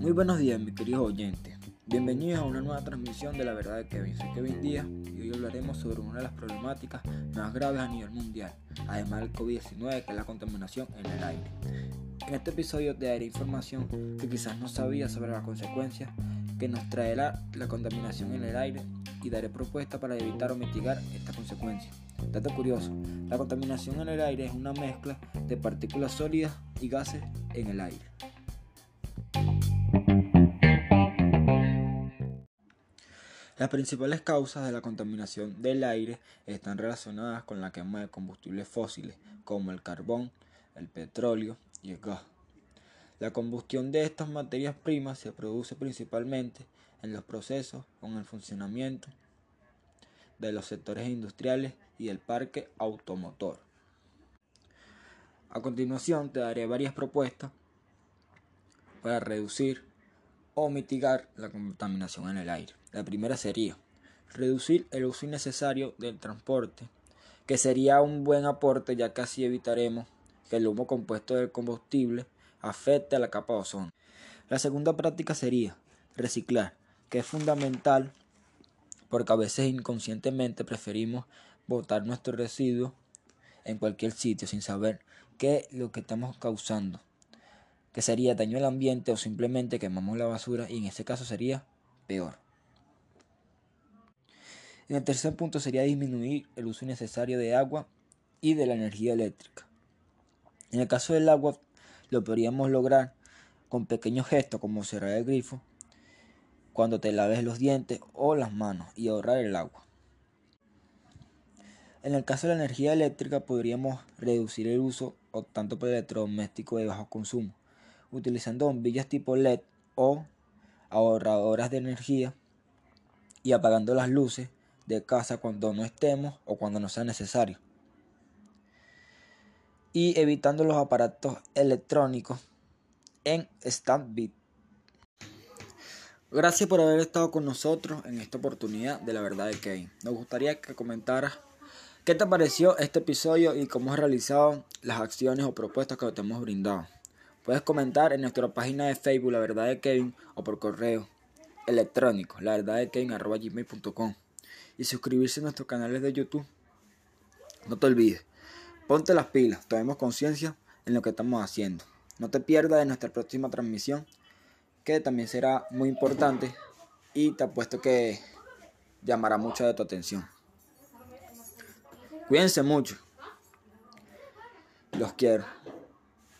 Muy buenos días, mis queridos oyentes. Bienvenidos a una nueva transmisión de La Verdad de Kevin. Soy Kevin Díaz y hoy hablaremos sobre una de las problemáticas más graves a nivel mundial, además del COVID-19, que es la contaminación en el aire. En este episodio te daré información que quizás no sabías sobre las consecuencias que nos traerá la contaminación en el aire y daré propuestas para evitar o mitigar estas consecuencias. Dato curioso, la contaminación en el aire es una mezcla de partículas sólidas y gases en el aire. Las principales causas de la contaminación del aire están relacionadas con la quema de combustibles fósiles como el carbón, el petróleo y el gas. La combustión de estas materias primas se produce principalmente en los procesos con el funcionamiento de los sectores industriales y el parque automotor. A continuación te daré varias propuestas para reducir o mitigar la contaminación en el aire. La primera sería reducir el uso innecesario del transporte, que sería un buen aporte ya que así evitaremos que el humo compuesto del combustible afecte a la capa de ozono. La segunda práctica sería reciclar, que es fundamental porque a veces inconscientemente preferimos botar nuestros residuos en cualquier sitio sin saber qué es lo que estamos causando, que sería daño al ambiente o simplemente quemamos la basura y en ese caso sería peor. En el tercer punto sería disminuir el uso innecesario de agua y de la energía eléctrica. En el caso del agua lo podríamos lograr con pequeños gestos como cerrar el grifo cuando te laves los dientes o las manos y ahorrar el agua. En el caso de la energía eléctrica podríamos reducir el uso tanto por electrodoméstico de bajo consumo, utilizando bombillas tipo LED o ahorradoras de energía y apagando las luces de casa cuando no estemos o cuando no sea necesario. Y evitando los aparatos electrónicos en stand Gracias por haber estado con nosotros en esta oportunidad de la verdad de Kevin. Nos gustaría que comentaras qué te pareció este episodio y cómo has realizado las acciones o propuestas que te hemos brindado. Puedes comentar en nuestra página de Facebook La Verdad de Kevin o por correo electrónico la verdad de Kevin gmail.com y suscribirse a nuestros canales de YouTube. No te olvides, ponte las pilas, tomemos conciencia en lo que estamos haciendo. No te pierdas de nuestra próxima transmisión también será muy importante y te apuesto que llamará mucho de tu atención. Cuídense mucho. Los quiero.